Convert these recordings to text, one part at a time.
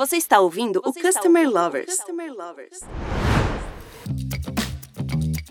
Você está ouvindo Você o Customer ouvindo Lovers. Customer Lovers.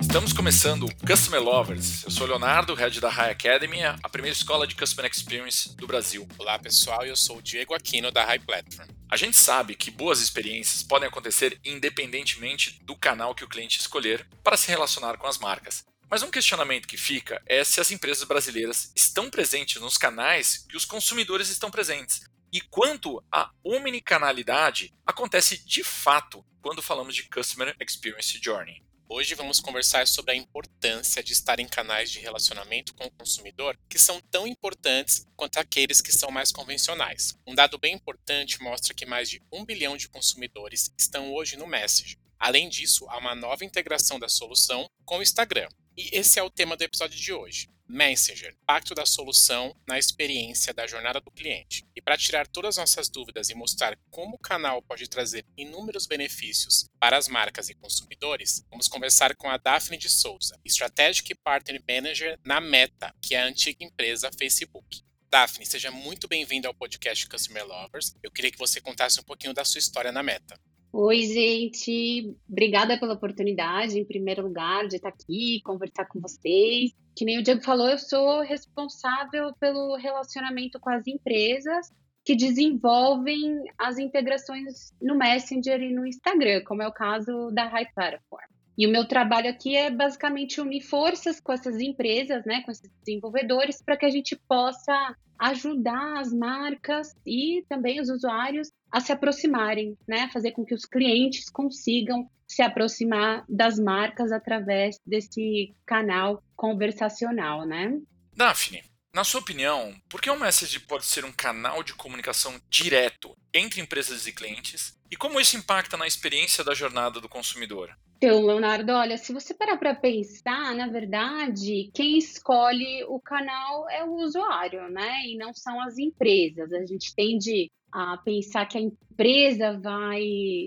Estamos começando o Customer Lovers. Eu sou o Leonardo, head da High Academy, a primeira escola de Customer Experience do Brasil. Olá pessoal, eu sou o Diego Aquino da High Platform. A gente sabe que boas experiências podem acontecer independentemente do canal que o cliente escolher para se relacionar com as marcas. Mas um questionamento que fica é se as empresas brasileiras estão presentes nos canais que os consumidores estão presentes. E quanto a omnicanalidade acontece de fato quando falamos de Customer Experience Journey. Hoje vamos conversar sobre a importância de estar em canais de relacionamento com o consumidor que são tão importantes quanto aqueles que são mais convencionais. Um dado bem importante mostra que mais de um bilhão de consumidores estão hoje no Messenger. Além disso, há uma nova integração da solução com o Instagram. E esse é o tema do episódio de hoje. Messenger, impacto da solução na experiência da jornada do cliente. E para tirar todas as nossas dúvidas e mostrar como o canal pode trazer inúmeros benefícios para as marcas e consumidores, vamos conversar com a Daphne de Souza, Strategic Partner Manager na Meta, que é a antiga empresa Facebook. Daphne, seja muito bem-vinda ao podcast Customer Lovers. Eu queria que você contasse um pouquinho da sua história na Meta. Oi, gente. Obrigada pela oportunidade, em primeiro lugar, de estar aqui, conversar com vocês. Que nem o Diego falou, eu sou responsável pelo relacionamento com as empresas que desenvolvem as integrações no Messenger e no Instagram, como é o caso da High Platform. E o meu trabalho aqui é basicamente unir forças com essas empresas, né, com esses desenvolvedores, para que a gente possa ajudar as marcas e também os usuários a se aproximarem, né? Fazer com que os clientes consigam se aproximar das marcas através desse canal conversacional, né? Daphne, na sua opinião, por que o Message pode ser um canal de comunicação direto entre empresas e clientes? E como isso impacta na experiência da jornada do consumidor? Então, Leonardo, olha, se você parar para pensar, na verdade, quem escolhe o canal é o usuário, né? E não são as empresas. A gente tende a pensar que a empresa vai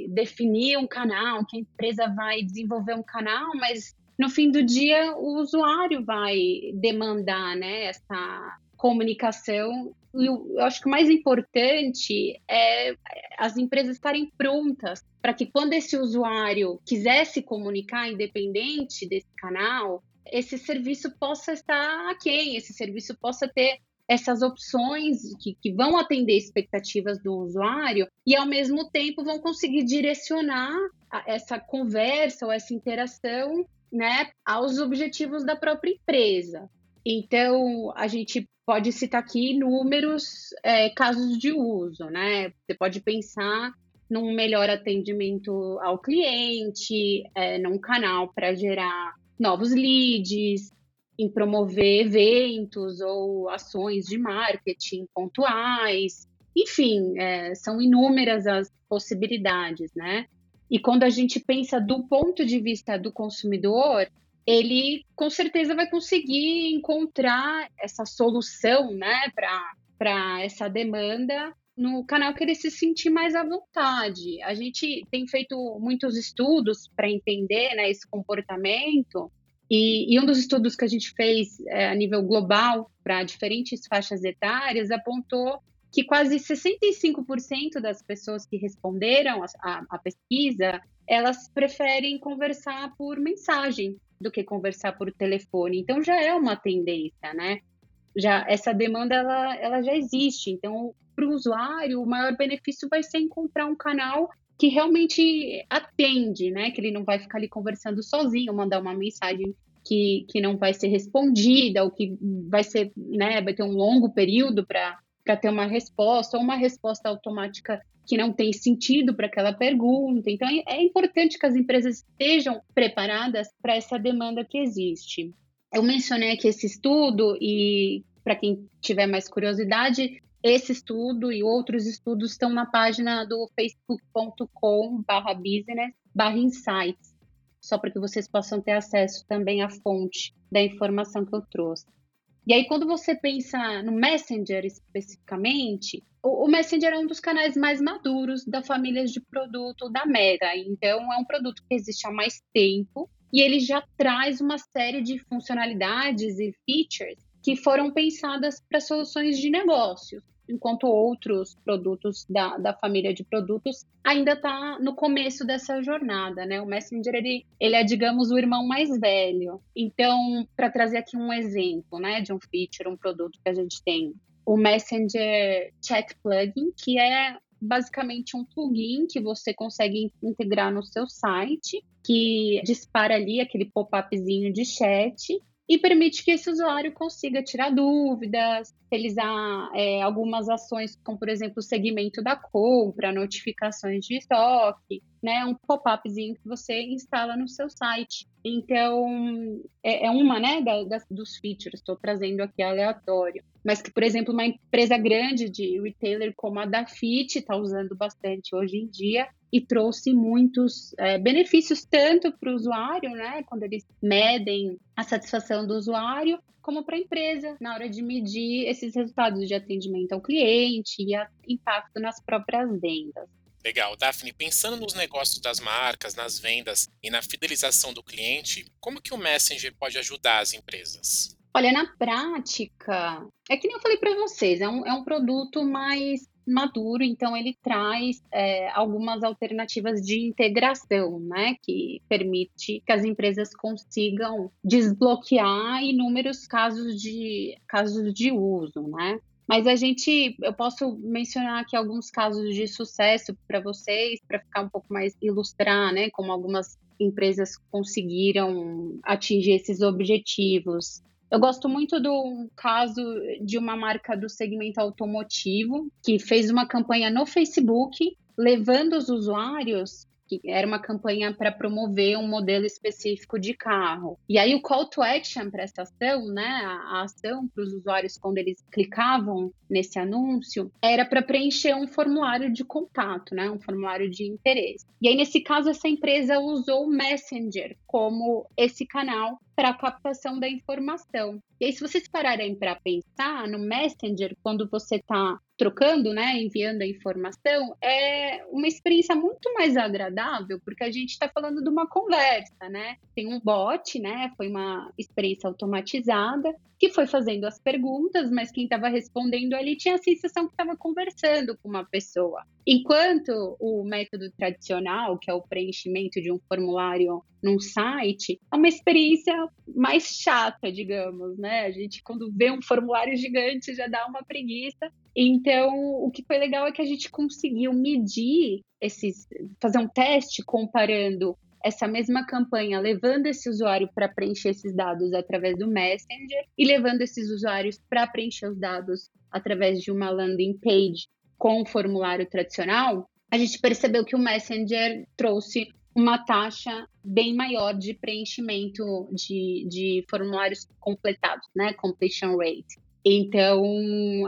definir um canal, que a empresa vai desenvolver um canal, mas no fim do dia o usuário vai demandar, né, essa comunicação. E eu acho que o mais importante é as empresas estarem prontas para que quando esse usuário quiser se comunicar independente desse canal, esse serviço possa estar quem, esse serviço possa ter essas opções que, que vão atender expectativas do usuário e ao mesmo tempo vão conseguir direcionar essa conversa ou essa interação né, aos objetivos da própria empresa. Então, a gente pode citar aqui números, é, casos de uso, né? Você pode pensar num melhor atendimento ao cliente, é, num canal para gerar novos leads, em promover eventos ou ações de marketing pontuais. Enfim, é, são inúmeras as possibilidades, né? E quando a gente pensa do ponto de vista do consumidor, ele com certeza vai conseguir encontrar essa solução né, para essa demanda no canal que ele se sentir mais à vontade. A gente tem feito muitos estudos para entender né, esse comportamento, e, e, um dos estudos que a gente fez é, a nível global para diferentes faixas etárias apontou que quase 65% das pessoas que responderam a pesquisa elas preferem conversar por mensagem do que conversar por telefone. Então já é uma tendência, né? Já essa demanda ela, ela já existe. Então, para o usuário, o maior benefício vai ser encontrar um canal que realmente atende, né? Que ele não vai ficar ali conversando sozinho, mandar uma mensagem que, que não vai ser respondida, ou que vai ser, né? Vai ter um longo período para ter uma resposta, ou uma resposta automática que não tem sentido para aquela pergunta. Então, é, é importante que as empresas estejam preparadas para essa demanda que existe. Eu mencionei aqui esse estudo e, para quem tiver mais curiosidade, esse estudo e outros estudos estão na página do facebook.com/business/insights, só para que vocês possam ter acesso também à fonte da informação que eu trouxe. E aí, quando você pensa no Messenger especificamente, o, Messenger é um dos canais mais maduros da família de produto da Meta. Então, é um produto que existe há mais tempo e ele já traz uma série de funcionalidades e features que foram pensadas para soluções de negócios. Enquanto outros produtos da, da família de produtos ainda está no começo dessa jornada, né? O Messenger ele, ele é, digamos, o irmão mais velho. Então, para trazer aqui um exemplo, né, de um feature, um produto que a gente tem, o Messenger Chat Plugin, que é basicamente um plugin que você consegue integrar no seu site, que dispara ali aquele pop-upzinho de chat e permite que esse usuário consiga tirar dúvidas, realizar é, algumas ações, como por exemplo o segmento da compra, notificações de estoque, né, um pop-upzinho que você instala no seu site. Então, é, é uma né, da, dos features, estou trazendo aqui aleatório. Mas que, por exemplo, uma empresa grande de retailer como a da Fit está usando bastante hoje em dia e trouxe muitos é, benefícios tanto para o usuário, né, quando eles medem a satisfação do usuário, como para a empresa na hora de medir esses resultados de atendimento ao cliente e a, impacto nas próprias vendas. Legal. Daphne, pensando nos negócios das marcas, nas vendas e na fidelização do cliente, como que o Messenger pode ajudar as empresas? Olha, na prática, é que nem eu falei para vocês, é um, é um produto mais maduro, então ele traz é, algumas alternativas de integração, né, que permite que as empresas consigam desbloquear inúmeros casos de casos de uso, né? Mas a gente, eu posso mencionar aqui alguns casos de sucesso para vocês, para ficar um pouco mais ilustrar, né, como algumas empresas conseguiram atingir esses objetivos. Eu gosto muito do caso de uma marca do segmento automotivo que fez uma campanha no Facebook levando os usuários que era uma campanha para promover um modelo específico de carro. E aí o call to action para essa ação, né, a, ação para os usuários quando eles clicavam nesse anúncio, era para preencher um formulário de contato, né, um formulário de interesse. E aí nesse caso essa empresa usou o Messenger como esse canal para a captação da informação. E aí, se vocês pararem para pensar no Messenger, quando você está trocando, né, enviando a informação, é uma experiência muito mais agradável, porque a gente está falando de uma conversa, né? Tem um bot, né? Foi uma experiência automatizada que foi fazendo as perguntas, mas quem estava respondendo ali tinha a sensação que estava conversando com uma pessoa. Enquanto o método tradicional, que é o preenchimento de um formulário num site, é uma experiência mais chata, digamos, né? A gente, quando vê um formulário gigante, já dá uma preguiça. Então, o que foi legal é que a gente conseguiu medir esses, fazer um teste comparando essa mesma campanha, levando esse usuário para preencher esses dados através do Messenger e levando esses usuários para preencher os dados através de uma landing page com o formulário tradicional, a gente percebeu que o Messenger trouxe uma taxa bem maior de preenchimento de, de formulários completados, né? Completion rate. Então,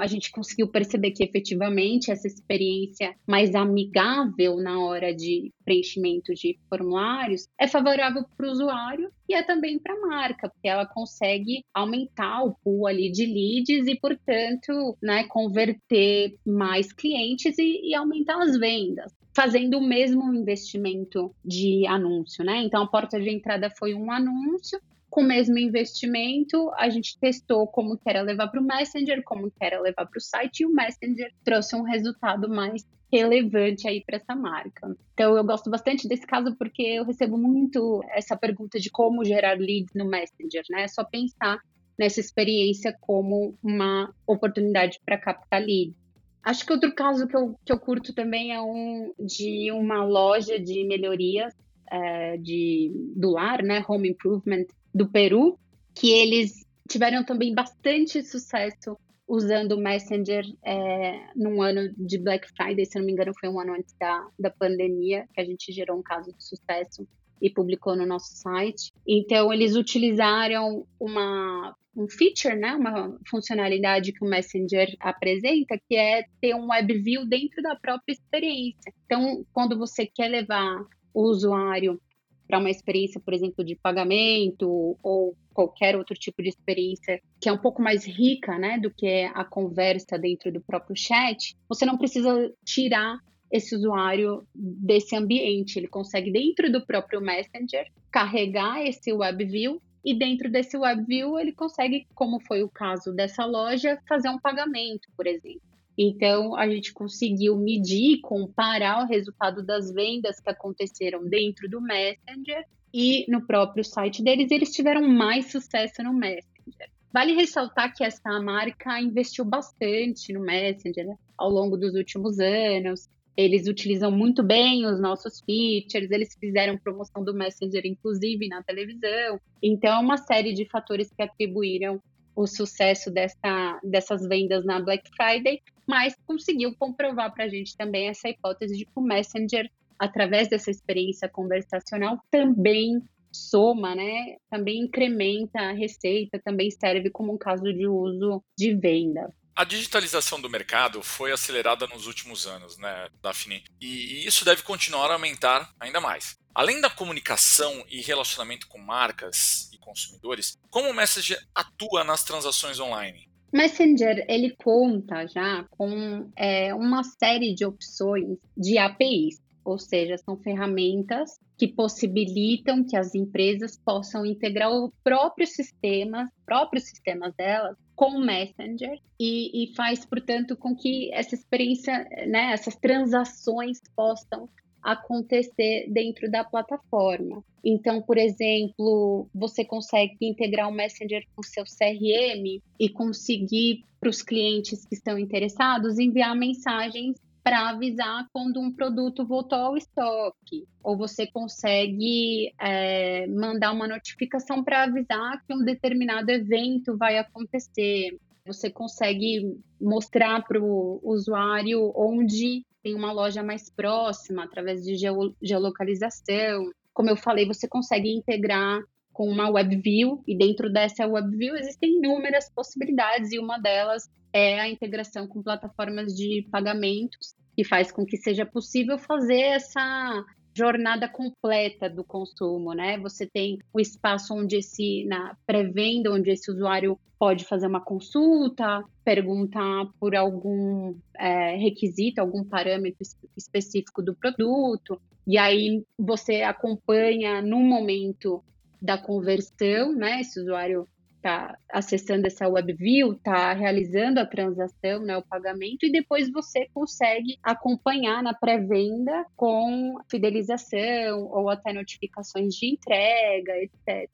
a gente conseguiu perceber que efetivamente essa experiência mais amigável na hora de preenchimento de formulários é favorável para o usuário e é também para a marca, porque ela consegue aumentar o pool ali de leads e, portanto, né, converter mais clientes e, e aumentar as vendas fazendo o mesmo investimento de anúncio, né? Então a porta de entrada foi um anúncio com o mesmo investimento, a gente testou como que era levar para o Messenger, como que era levar para o site, e o Messenger trouxe um resultado mais relevante aí para essa marca. Então eu gosto bastante desse caso porque eu recebo muito essa pergunta de como gerar leads no Messenger, né? É só pensar nessa experiência como uma oportunidade para captar leads. Acho que outro caso que eu, que eu curto também é um de uma loja de melhorias é, de, do lar, né? Home Improvement, do Peru, que eles tiveram também bastante sucesso usando o Messenger é, num ano de Black Friday, se não me engano, foi um ano antes da, da pandemia, que a gente gerou um caso de sucesso e publicou no nosso site. Então, eles utilizaram uma, um feature, né, uma funcionalidade que o Messenger apresenta, que é ter um web view dentro da própria experiência. Então, quando você quer levar o usuário para uma experiência, por exemplo, de pagamento ou qualquer outro tipo de experiência que é um pouco mais rica, né, do que a conversa dentro do próprio chat, você não precisa tirar esse usuário desse ambiente. Ele consegue, dentro do próprio Messenger, carregar esse WebView e dentro desse WebView ele consegue, como foi o caso dessa loja, fazer um pagamento, por exemplo. Então, a gente conseguiu medir, comparar o resultado das vendas que aconteceram dentro do Messenger e no próprio site deles, eles tiveram mais sucesso no Messenger. Vale ressaltar que essa marca investiu bastante no Messenger né, ao longo dos últimos anos. Eles utilizam muito bem os nossos features, eles fizeram promoção do Messenger, inclusive, na televisão. Então, é uma série de fatores que atribuíram o sucesso dessa, dessas vendas na Black Friday, mas conseguiu comprovar para a gente também essa hipótese de que o Messenger, através dessa experiência conversacional, também soma, né? Também incrementa a receita, também serve como um caso de uso de venda. A digitalização do mercado foi acelerada nos últimos anos, né, Daphne? E isso deve continuar a aumentar ainda mais. Além da comunicação e relacionamento com marcas e consumidores, como o Messenger atua nas transações online? Messenger ele conta já com é, uma série de opções de APIs ou seja, são ferramentas que possibilitam que as empresas possam integrar o próprio sistema, próprios sistemas delas com o Messenger e, e faz, portanto, com que essa experiência, né, essas transações possam acontecer dentro da plataforma. Então, por exemplo, você consegue integrar o Messenger com seu CRM e conseguir para os clientes que estão interessados enviar mensagens para avisar quando um produto voltou ao estoque. Ou você consegue é, mandar uma notificação para avisar que um determinado evento vai acontecer. Você consegue mostrar para o usuário onde tem uma loja mais próxima através de geolocalização. Como eu falei, você consegue integrar com uma WebView e dentro dessa WebView existem inúmeras possibilidades e uma delas é a integração com plataformas de pagamentos, que faz com que seja possível fazer essa jornada completa do consumo, né? Você tem o espaço onde esse, na pré-venda, onde esse usuário pode fazer uma consulta, perguntar por algum é, requisito, algum parâmetro específico do produto, e aí você acompanha no momento da conversão, né? Esse usuário está acessando essa WebView, está realizando a transação, né, o pagamento, e depois você consegue acompanhar na pré-venda com fidelização ou até notificações de entrega, etc.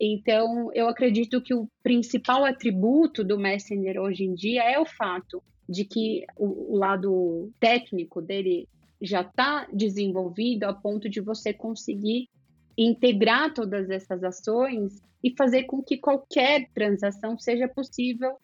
Então, eu acredito que o principal atributo do Messenger hoje em dia é o fato de que o lado técnico dele já está desenvolvido a ponto de você conseguir integrar todas essas ações e fazer com que qualquer transação seja possível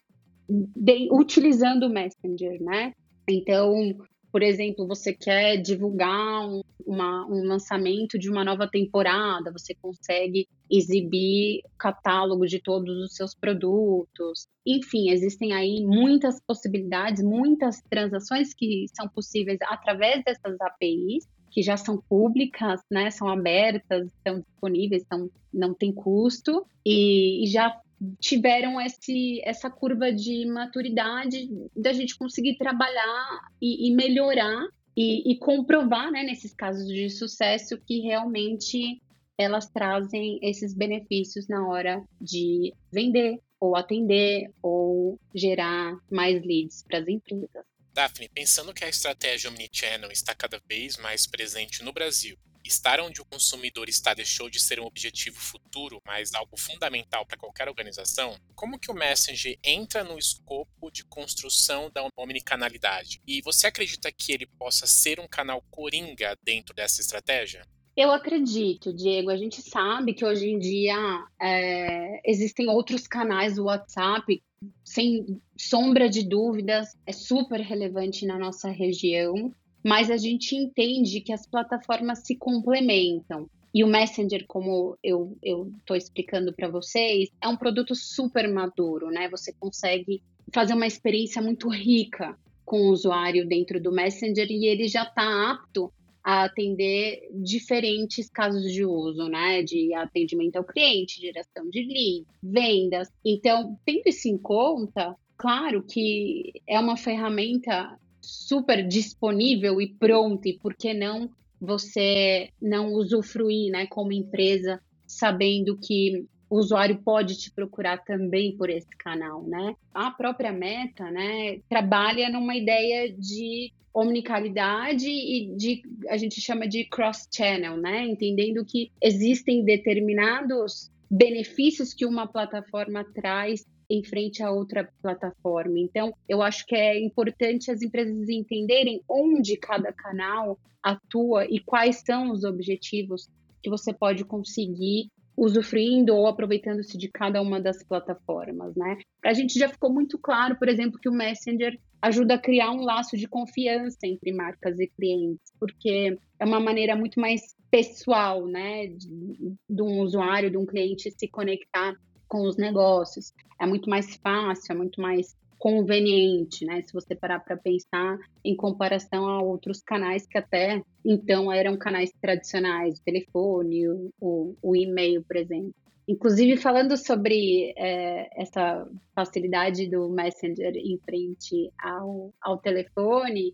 de, utilizando o Messenger, né? Então, por exemplo, você quer divulgar um, uma, um lançamento de uma nova temporada, você consegue exibir catálogo de todos os seus produtos. Enfim, existem aí muitas possibilidades, muitas transações que são possíveis através dessas APIs que já são públicas, né, são abertas, estão disponíveis, então não tem custo e, e já tiveram esse, essa curva de maturidade da gente conseguir trabalhar e, e melhorar e, e, comprovar, né, nesses casos de sucesso, que realmente elas trazem esses benefícios na hora de vender ou atender ou gerar mais leads para as empresas. Daphne, pensando que a estratégia Omnichannel está cada vez mais presente no Brasil, estar onde o consumidor está deixou de ser um objetivo futuro, mas algo fundamental para qualquer organização, como que o Messenger entra no escopo de construção da omnicanalidade? E você acredita que ele possa ser um canal coringa dentro dessa estratégia? Eu acredito, Diego. A gente sabe que hoje em dia é, existem outros canais do WhatsApp, sem sombra de dúvidas, é super relevante na nossa região, mas a gente entende que as plataformas se complementam. E o Messenger, como eu estou explicando para vocês, é um produto super maduro, né? Você consegue fazer uma experiência muito rica com o usuário dentro do Messenger e ele já está apto a atender diferentes casos de uso, né? De atendimento ao cliente, geração de leads, vendas. Então, tendo isso em conta, claro que é uma ferramenta super disponível e pronta, e por que não você não usufruir, né, como empresa, sabendo que o usuário pode te procurar também por esse canal, né? A própria Meta, né, trabalha numa ideia de omnicanalidade e de a gente chama de cross channel, né? Entendendo que existem determinados benefícios que uma plataforma traz em frente a outra plataforma. Então, eu acho que é importante as empresas entenderem onde cada canal atua e quais são os objetivos que você pode conseguir usufruindo ou aproveitando-se de cada uma das plataformas, né? A gente já ficou muito claro, por exemplo, que o Messenger ajuda a criar um laço de confiança entre marcas e clientes, porque é uma maneira muito mais pessoal, né, de, de um usuário, de um cliente se conectar com os negócios. É muito mais fácil, é muito mais conveniente, né? Se você parar para pensar em comparação a outros canais que até então eram canais tradicionais, o telefone, o, o, o e-mail, por exemplo. Inclusive, falando sobre é, essa facilidade do Messenger em frente ao, ao telefone,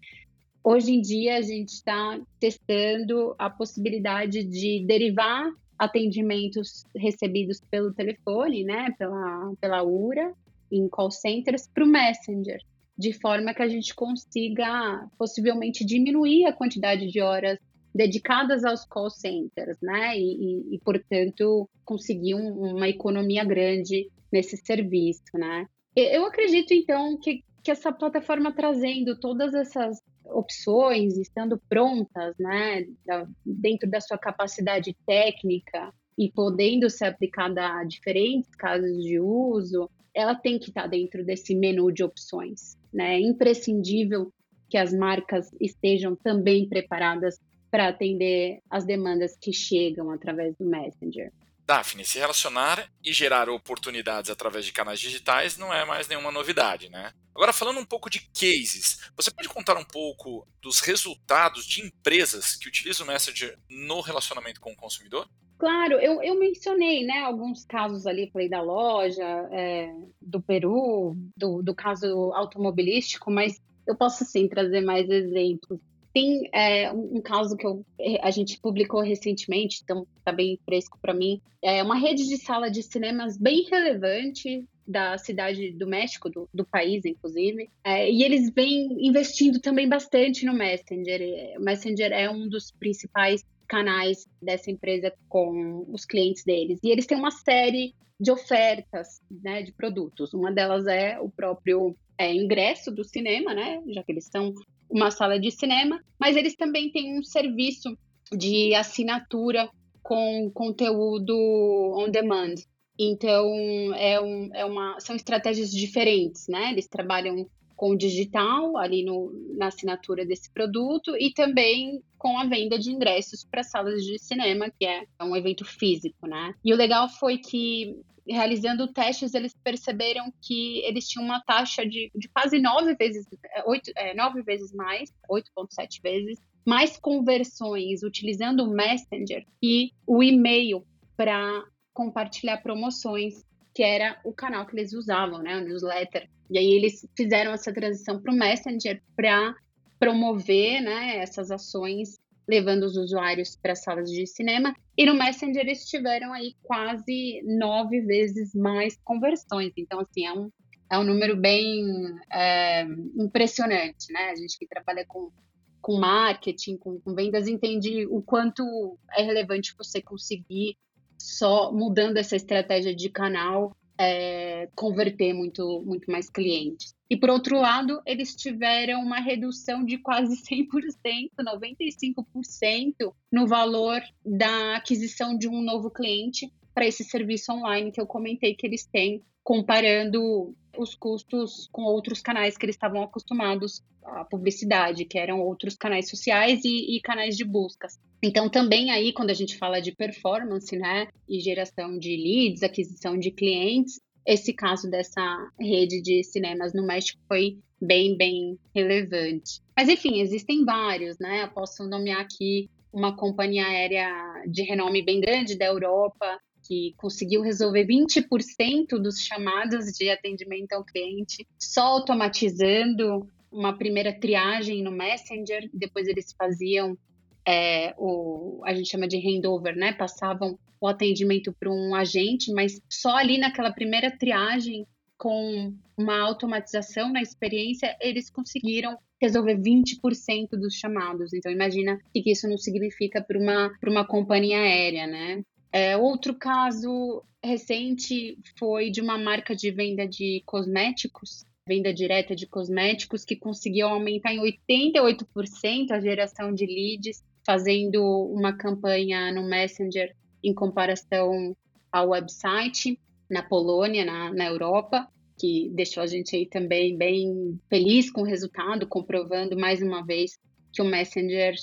hoje em dia a gente está testando a possibilidade de derivar atendimentos recebidos pelo telefone, né, pela, pela URA, em call centers, para o Messenger, de forma que a gente consiga possivelmente diminuir a quantidade de horas dedicadas aos call centers, né, e, e, e portanto, conseguir um, uma economia grande nesse serviço, né. Eu acredito, então, que, que essa plataforma trazendo todas essas opções, estando prontas, né, dentro da sua capacidade técnica e podendo ser aplicada a diferentes casos de uso, ela tem que estar dentro desse menu de opções, né? É imprescindível que as marcas estejam também preparadas para atender as demandas que chegam através do Messenger. Daphne, se relacionar e gerar oportunidades através de canais digitais não é mais nenhuma novidade, né? Agora, falando um pouco de cases, você pode contar um pouco dos resultados de empresas que utilizam o Messenger no relacionamento com o consumidor? Claro, eu, eu mencionei né, alguns casos ali, falei da loja, é, do Peru, do, do caso automobilístico, mas eu posso sim trazer mais exemplos. Tem é, um, um, caso que eu, é, a gente publicou recentemente, então está bem fresco para mim. É uma rede de sala de cinemas bem relevante da cidade do México, do, do país, inclusive. É, e eles vêm investindo também bastante no Messenger. O Messenger é um dos principais canais dessa empresa com os clientes deles. E eles têm uma série de ofertas né, de produtos. Uma delas é o próprio é, ingresso do cinema, né? Já que eles são uma sala de cinema, mas eles também têm um serviço de assinatura com conteúdo on demand. Então, é, um, é uma, são estratégias diferentes, né? Eles trabalham com o digital ali no, na assinatura desse produto e também com a venda de ingressos para salas de cinema, que é um evento físico, né? E o legal foi que realizando testes, eles perceberam que eles tinham uma taxa de, de quase nove vezes, é, oito, é, nove vezes mais, 8,7 vezes, mais conversões utilizando o Messenger e o e-mail para compartilhar promoções, que era o canal que eles usavam, né, o newsletter. E aí eles fizeram essa transição para o Messenger para promover né, essas ações levando os usuários para salas de cinema. E no Messenger eles tiveram aí quase nove vezes mais conversões. Então, assim, é um, é um número bem é, impressionante, né? A gente que trabalha com, com marketing, com, com vendas, entende o quanto é relevante você conseguir só mudando essa estratégia de canal é, converter muito, muito mais clientes. E por outro lado, eles tiveram uma redução de quase 100%, 95% no valor da aquisição de um novo cliente para esse serviço online que eu comentei que eles têm, comparando os custos com outros canais que eles estavam acostumados à publicidade, que eram outros canais sociais e, e canais de buscas. Então, também aí, quando a gente fala de performance, né, e geração de leads, aquisição de clientes, esse caso dessa rede de cinemas no México foi bem, bem relevante. Mas, enfim, existem vários, né? Eu posso nomear aqui uma companhia aérea de renome bem grande da Europa, que conseguiu resolver 20% dos chamados de atendimento ao cliente, só automatizando uma primeira triagem no Messenger, depois eles faziam é, o a gente chama de handover, né? Passavam o atendimento para um agente, mas só ali naquela primeira triagem com uma automatização na experiência, eles conseguiram resolver 20% dos chamados. Então, imagina o que isso não significa para uma, uma companhia aérea, né? É, outro caso recente foi de uma marca de venda de cosméticos, venda direta de cosméticos, que conseguiu aumentar em 88% a geração de leads, fazendo uma campanha no Messenger em comparação ao website na Polônia, na, na Europa, que deixou a gente aí também bem feliz com o resultado, comprovando mais uma vez que o Messenger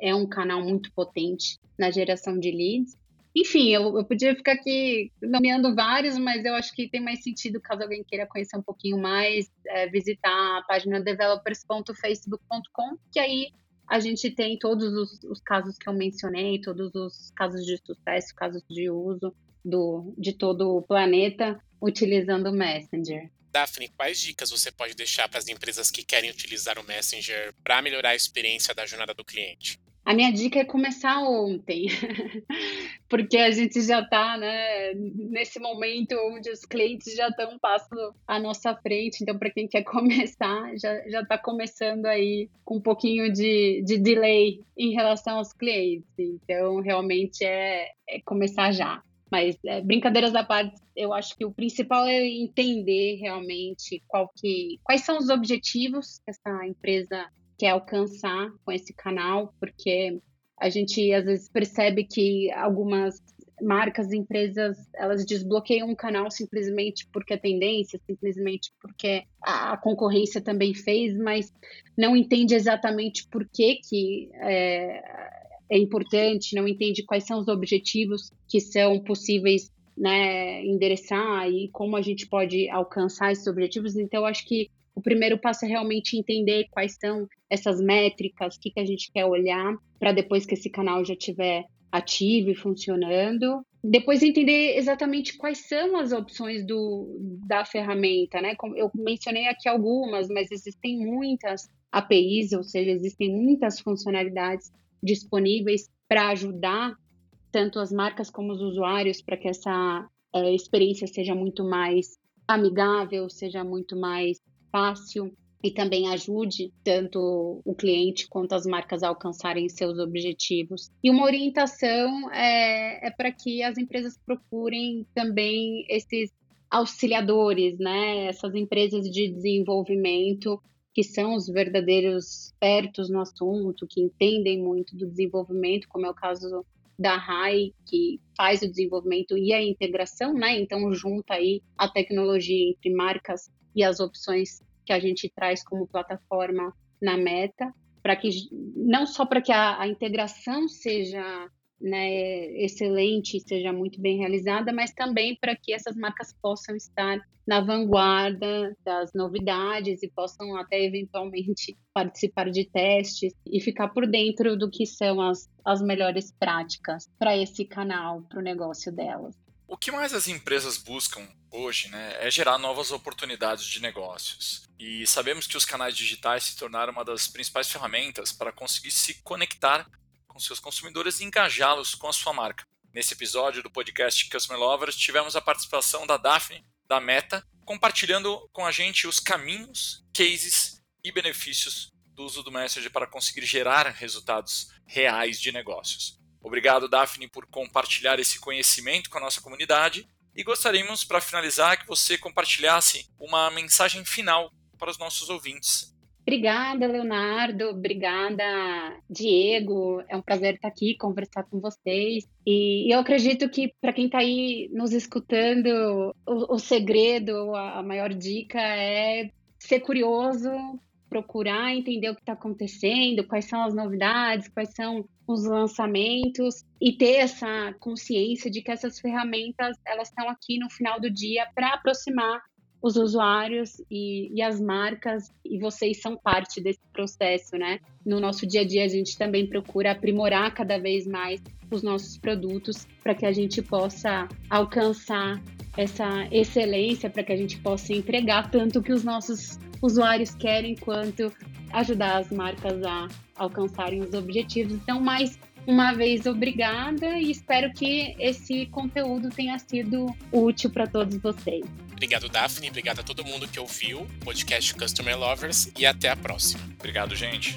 é um canal muito potente na geração de leads. Enfim, eu, eu podia ficar aqui nomeando vários, mas eu acho que tem mais sentido caso alguém queira conhecer um pouquinho mais, é, visitar a página developers.facebook.com, que aí a gente tem todos os, os, casos que eu mencionei, todos os casos de sucesso, casos de uso do, de todo o planeta utilizando o Messenger. Daphne, quais dicas você pode deixar para as empresas que querem utilizar o Messenger para melhorar a experiência da jornada do cliente? A minha dica é começar ontem, porque a gente já está né, nesse momento onde os clientes já estão um passo à nossa frente. Então, para quem quer começar, já está começando aí com um pouquinho de, de delay em relação aos clientes. Então, realmente é, é começar já. Mas, é, brincadeiras à parte, eu acho que o principal é entender realmente que, quais são os objetivos que essa empresa quer alcançar com esse canal, porque a gente às vezes percebe que algumas marcas, empresas, elas desbloqueiam um canal simplesmente porque é tendência, simplesmente porque a concorrência também fez, mas não entende exatamente por que, que é, é importante, não entende quais são os objetivos que são possíveis né, endereçar e como a gente pode alcançar esses objetivos. Então, acho que o primeiro passo é realmente entender quais são essas métricas, o que, que a gente quer olhar, para depois que esse canal já estiver ativo e funcionando. Depois entender exatamente quais são as opções do, da ferramenta, né? Eu mencionei aqui algumas, mas existem muitas APIs, ou seja, existem muitas funcionalidades disponíveis para ajudar tanto as marcas como os usuários para que essa é, experiência seja muito mais amigável, seja muito mais fácil e também ajude tanto o cliente quanto as marcas a alcançarem seus objetivos. E uma orientação é, é para que as empresas procurem também esses auxiliadores, né? Essas empresas de desenvolvimento que são os verdadeiros expertos no assunto, que entendem muito do desenvolvimento, como é o caso da RAI, que faz o desenvolvimento e a integração, né? Então junta aí a tecnologia entre marcas e as opções que a gente traz como plataforma na Meta, para que não só para que a, a integração seja né, excelente, seja muito bem realizada, mas também para que essas marcas possam estar na vanguarda das novidades e possam até eventualmente participar de testes e ficar por dentro do que são as, as melhores práticas para esse canal, para o negócio delas. O que mais as empresas buscam hoje né, é gerar novas oportunidades de negócios. E sabemos que os canais digitais se tornaram uma das principais ferramentas para conseguir se conectar com seus consumidores e engajá-los com a sua marca. Nesse episódio do podcast Customer Lovers, tivemos a participação da Daphne, da Meta, compartilhando com a gente os caminhos, cases e benefícios do uso do Messenger para conseguir gerar resultados reais de negócios. Obrigado, Daphne, por compartilhar esse conhecimento com a nossa comunidade e gostaríamos, para finalizar, que você compartilhasse uma mensagem final para os nossos ouvintes. Obrigada, Leonardo. Obrigada, Diego. É um prazer estar aqui, conversar com vocês. E eu acredito que, para quem está aí nos escutando, o, o segredo, a, a maior dica é ser curioso, procurar entender o que está acontecendo, quais são as novidades, quais são os lançamentos e ter essa consciência de que essas ferramentas elas estão aqui no final do dia para aproximar os usuários e, e, as marcas e vocês são parte desse processo, né? No nosso dia a dia a gente também procura aprimorar cada vez mais os nossos produtos para que a gente possa alcançar essa excelência, para que a gente possa entregar tanto que os nossos usuários querem quanto ajudar as marcas a alcançarem os objetivos. Então, mais uma vez obrigada e espero que esse conteúdo tenha sido útil para todos vocês. Obrigado, Daphne. Obrigado a todo mundo que ouviu o podcast Customer Lovers e até a próxima. Obrigado, gente.